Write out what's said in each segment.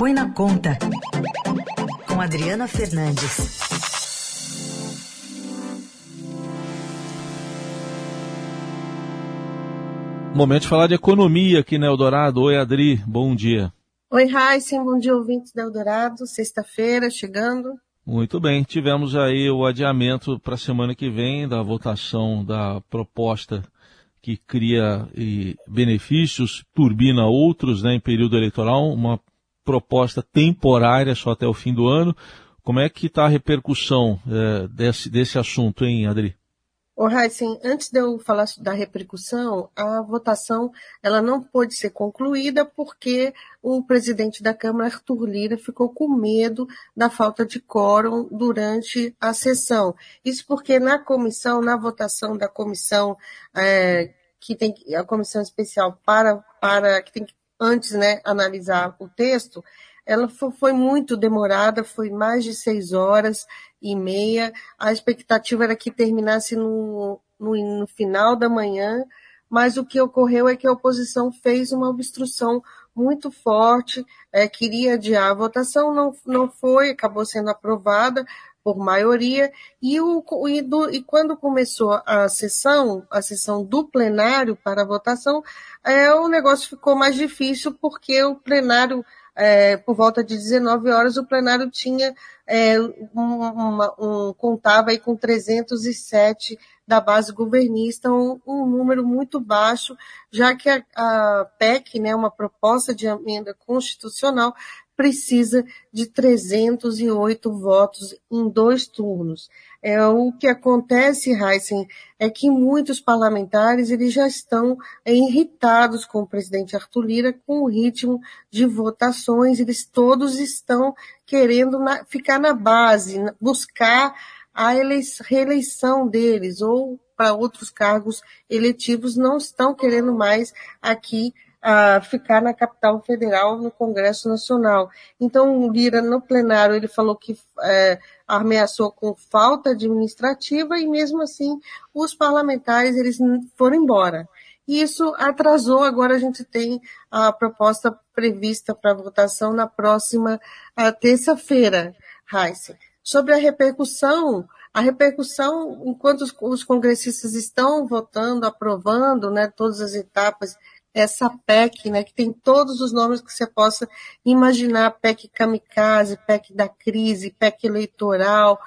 Põe na Conta, com Adriana Fernandes. Momento de falar de economia aqui na Eldorado. Oi, Adri, bom dia. Oi, Raíssen, bom dia, ouvintes da Eldorado. Sexta-feira, chegando. Muito bem, tivemos aí o adiamento para a semana que vem da votação da proposta que cria benefícios, turbina outros né, em período eleitoral, uma proposta temporária só até o fim do ano. Como é que está a repercussão é, desse, desse assunto, hein, Adri? O Heisen, antes de eu falar da repercussão, a votação ela não pôde ser concluída porque o presidente da Câmara, Arthur Lira, ficou com medo da falta de quórum durante a sessão. Isso porque na comissão, na votação da comissão, é, que tem a comissão especial para, para que tem que antes né, analisar o texto, ela foi muito demorada, foi mais de seis horas e meia. A expectativa era que terminasse no, no, no final da manhã, mas o que ocorreu é que a oposição fez uma obstrução muito forte, é, queria adiar a votação, não, não foi, acabou sendo aprovada por maioria, e, o, e, do, e quando começou a sessão, a sessão do plenário para votação, é, o negócio ficou mais difícil porque o plenário é, por volta de 19 horas, o plenário tinha é, uma, um, contava aí com 307 da base governista, um, um número muito baixo, já que a, a PEC, né, uma proposta de emenda constitucional, precisa de 308 votos em dois turnos. É, o que acontece, Heisen, é que muitos parlamentares eles já estão irritados com o presidente Arthur Lira, com o ritmo de votações, eles todos estão querendo na, ficar na base, buscar a reeleição deles, ou para outros cargos eletivos, não estão querendo mais aqui a ficar na capital federal, no Congresso Nacional. Então, Lira, no plenário, ele falou que é, ameaçou com falta administrativa e, mesmo assim, os parlamentares eles foram embora. E isso atrasou, agora a gente tem a proposta prevista para votação na próxima terça-feira, Heisen. Sobre a repercussão, a repercussão, enquanto os, os congressistas estão votando, aprovando né, todas as etapas essa PEC, né, que tem todos os nomes que você possa imaginar, PEC kamikaze, PEC da crise, PEC eleitoral,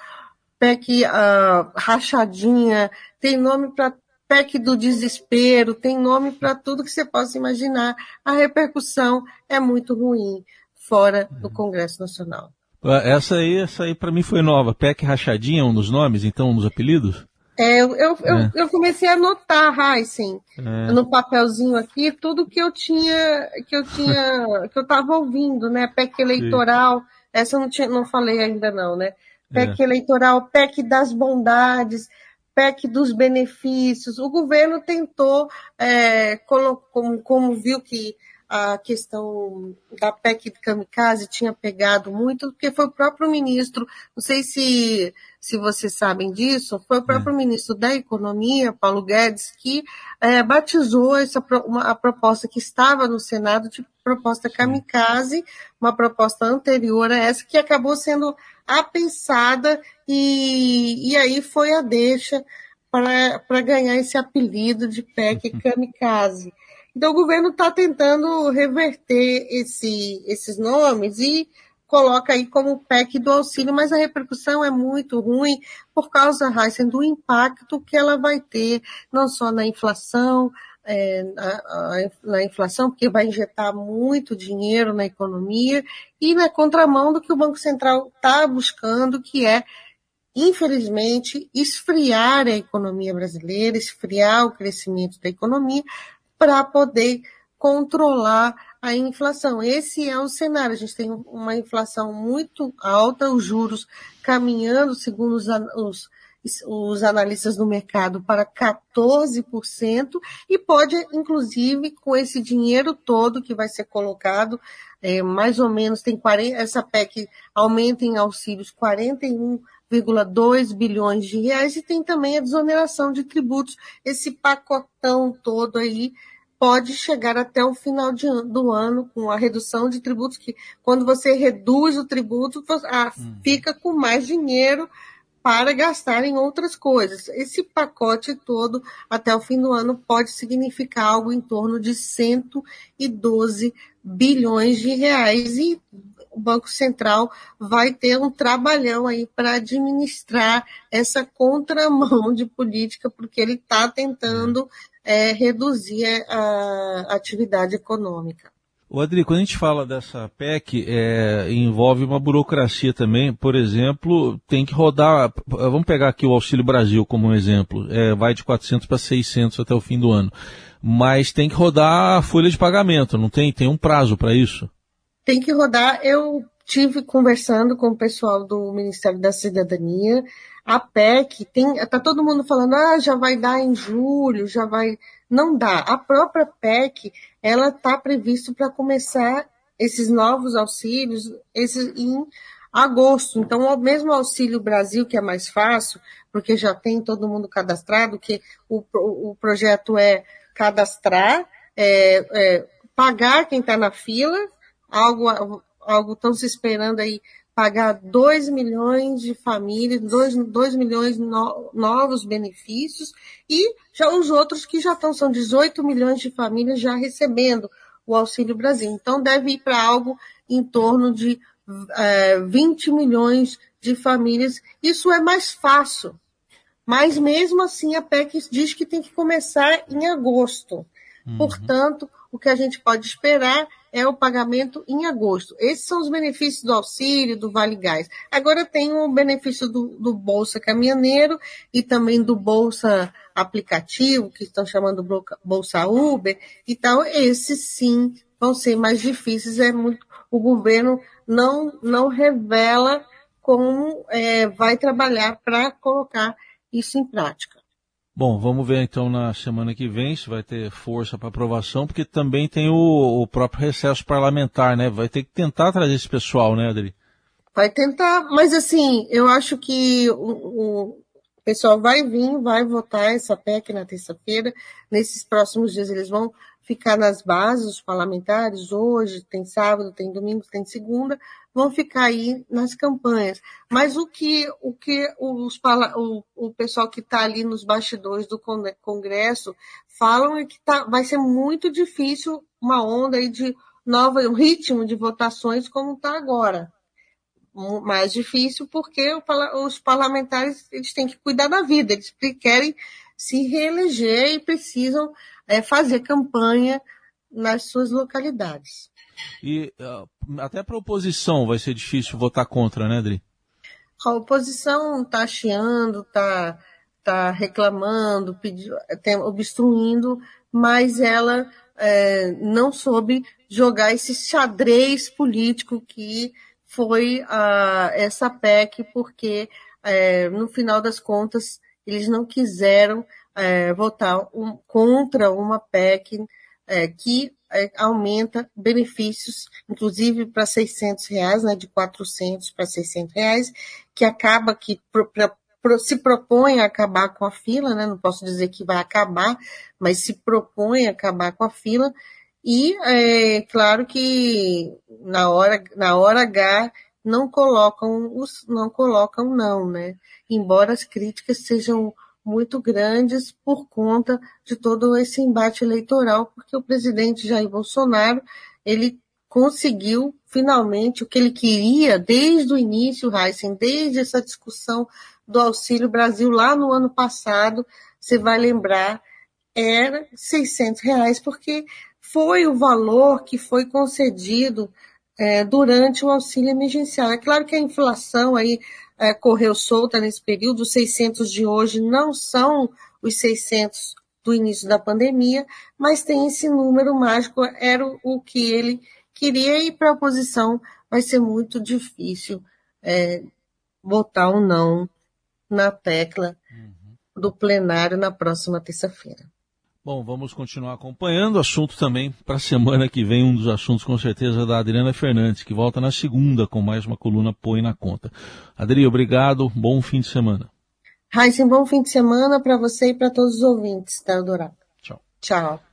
PEC uh, rachadinha, tem nome para PEC do desespero, tem nome para tudo que você possa imaginar. A repercussão é muito ruim fora do Congresso Nacional. Essa aí, essa aí para mim foi nova. PEC rachadinha, é um dos nomes, então, um dos apelidos? É, eu, eu, é. eu, comecei a anotar, Heisen, é. no papelzinho aqui, tudo que eu tinha, que eu tinha, que eu estava ouvindo, né? PEC eleitoral, Sim. essa eu não, tinha, não falei ainda não, né? PEC é. eleitoral, PEC das bondades, PEC dos benefícios. O governo tentou, é, como, como viu que a questão da PEC de kamikaze tinha pegado muito, porque foi o próprio ministro, não sei se, se vocês sabem disso, foi o próprio é. ministro da Economia, Paulo Guedes, que é, batizou essa, uma, a proposta que estava no Senado de proposta kamikaze, uma proposta anterior a essa, que acabou sendo apensada e, e aí foi a deixa para ganhar esse apelido de PEC kamikaze. Então, o governo está tentando reverter esse, esses nomes e coloca aí como PEC do auxílio, mas a repercussão é muito ruim por causa, Heisen, do impacto que ela vai ter, não só na inflação, é, na, na, inflação, porque vai injetar muito dinheiro na economia, e na contramão do que o Banco Central está buscando, que é, infelizmente, esfriar a economia brasileira, esfriar o crescimento da economia, para poder controlar a inflação. Esse é o cenário. A gente tem uma inflação muito alta, os juros caminhando, segundo os, os, os analistas do mercado, para 14%, e pode, inclusive, com esse dinheiro todo que vai ser colocado, é, mais ou menos, tem 40, essa PEC aumenta em auxílios 41,2 bilhões de reais, e tem também a desoneração de tributos, esse pacotão todo aí pode chegar até o final de, do ano com a redução de tributos, que quando você reduz o tributo, ah, uhum. fica com mais dinheiro para gastar em outras coisas. Esse pacote todo, até o fim do ano, pode significar algo em torno de 112 bilhões de reais. E o Banco Central vai ter um trabalhão aí para administrar essa contramão de política, porque ele está tentando é, reduzir a atividade econômica. O Adri, quando a gente fala dessa PEC, é, envolve uma burocracia também. Por exemplo, tem que rodar. Vamos pegar aqui o Auxílio Brasil como um exemplo. É, vai de 400 para 600 até o fim do ano. Mas tem que rodar a folha de pagamento, não tem? Tem um prazo para isso? Tem que rodar. Eu tive conversando com o pessoal do Ministério da Cidadania. A PEC tem, tá todo mundo falando, ah, já vai dar em julho, já vai. Não dá. A própria PEC, ela está previsto para começar esses novos auxílios esses, em agosto. Então, o mesmo Auxílio Brasil, que é mais fácil, porque já tem todo mundo cadastrado, que o, o projeto é cadastrar, é, é, pagar quem está na fila, algo algo estão se esperando aí pagar 2 milhões de famílias, 2, 2 milhões no, novos benefícios, e já os outros que já estão, são 18 milhões de famílias já recebendo o Auxílio Brasil. Então deve ir para algo em torno de é, 20 milhões de famílias. Isso é mais fácil. Mas mesmo assim a PEC diz que tem que começar em agosto. Uhum. Portanto, o que a gente pode esperar é o pagamento em agosto. Esses são os benefícios do auxílio, do Vale Gás. Agora tem o benefício do, do Bolsa Caminhoneiro e também do Bolsa Aplicativo, que estão chamando Bolsa Uber. Então, esses sim vão ser mais difíceis. É muito, o governo não, não revela como é, vai trabalhar para colocar isso em prática. Bom, vamos ver então na semana que vem se vai ter força para aprovação, porque também tem o, o, próprio recesso parlamentar, né? Vai ter que tentar trazer esse pessoal, né, Adri? Vai tentar, mas assim, eu acho que o, o pessoal vai vir, vai votar essa PEC na terça-feira. Nesses próximos dias eles vão ficar nas bases, os parlamentares, hoje, tem sábado, tem domingo, tem segunda, vão ficar aí nas campanhas. Mas o que o, que os, o, o pessoal que está ali nos bastidores do Congresso falam é que tá, vai ser muito difícil uma onda aí de nova, um ritmo de votações como está agora. Mais difícil porque os parlamentares eles têm que cuidar da vida, eles querem se reeleger e precisam é, fazer campanha nas suas localidades. E uh, até para a oposição vai ser difícil votar contra, né, Adri? A oposição está chiando, está tá reclamando, pediu, tem, obstruindo, mas ela é, não soube jogar esse xadrez político que foi uh, essa PEC, porque é, no final das contas eles não quiseram é, votar um, contra uma PEC é, que é, aumenta benefícios, inclusive para 600 reais, né, de 400 para 600 reais, que acaba que pro, pra, pro, se propõe a acabar com a fila, né, não posso dizer que vai acabar, mas se propõe a acabar com a fila, e é claro que na hora, na hora H não colocam os, não colocam não, né? Embora as críticas sejam muito grandes por conta de todo esse embate eleitoral, porque o presidente Jair Bolsonaro, ele conseguiu finalmente o que ele queria desde o início, Heisen, desde essa discussão do Auxílio Brasil lá no ano passado, você vai lembrar, era 600 reais, porque foi o valor que foi concedido é, durante o auxílio emergencial. É claro que a inflação aí é, correu solta nesse período, os 600 de hoje não são os 600 do início da pandemia, mas tem esse número mágico, era o que ele queria, e para a oposição vai ser muito difícil é, botar ou um não na tecla uhum. do plenário na próxima terça-feira. Bom, vamos continuar acompanhando. Assunto também para a semana que vem, um dos assuntos com certeza da Adriana Fernandes, que volta na segunda com mais uma coluna Põe na Conta. Adri, obrigado. Bom fim de semana. Raíssa, bom fim de semana para você e para todos os ouvintes da Eldorado. Tchau. Tchau.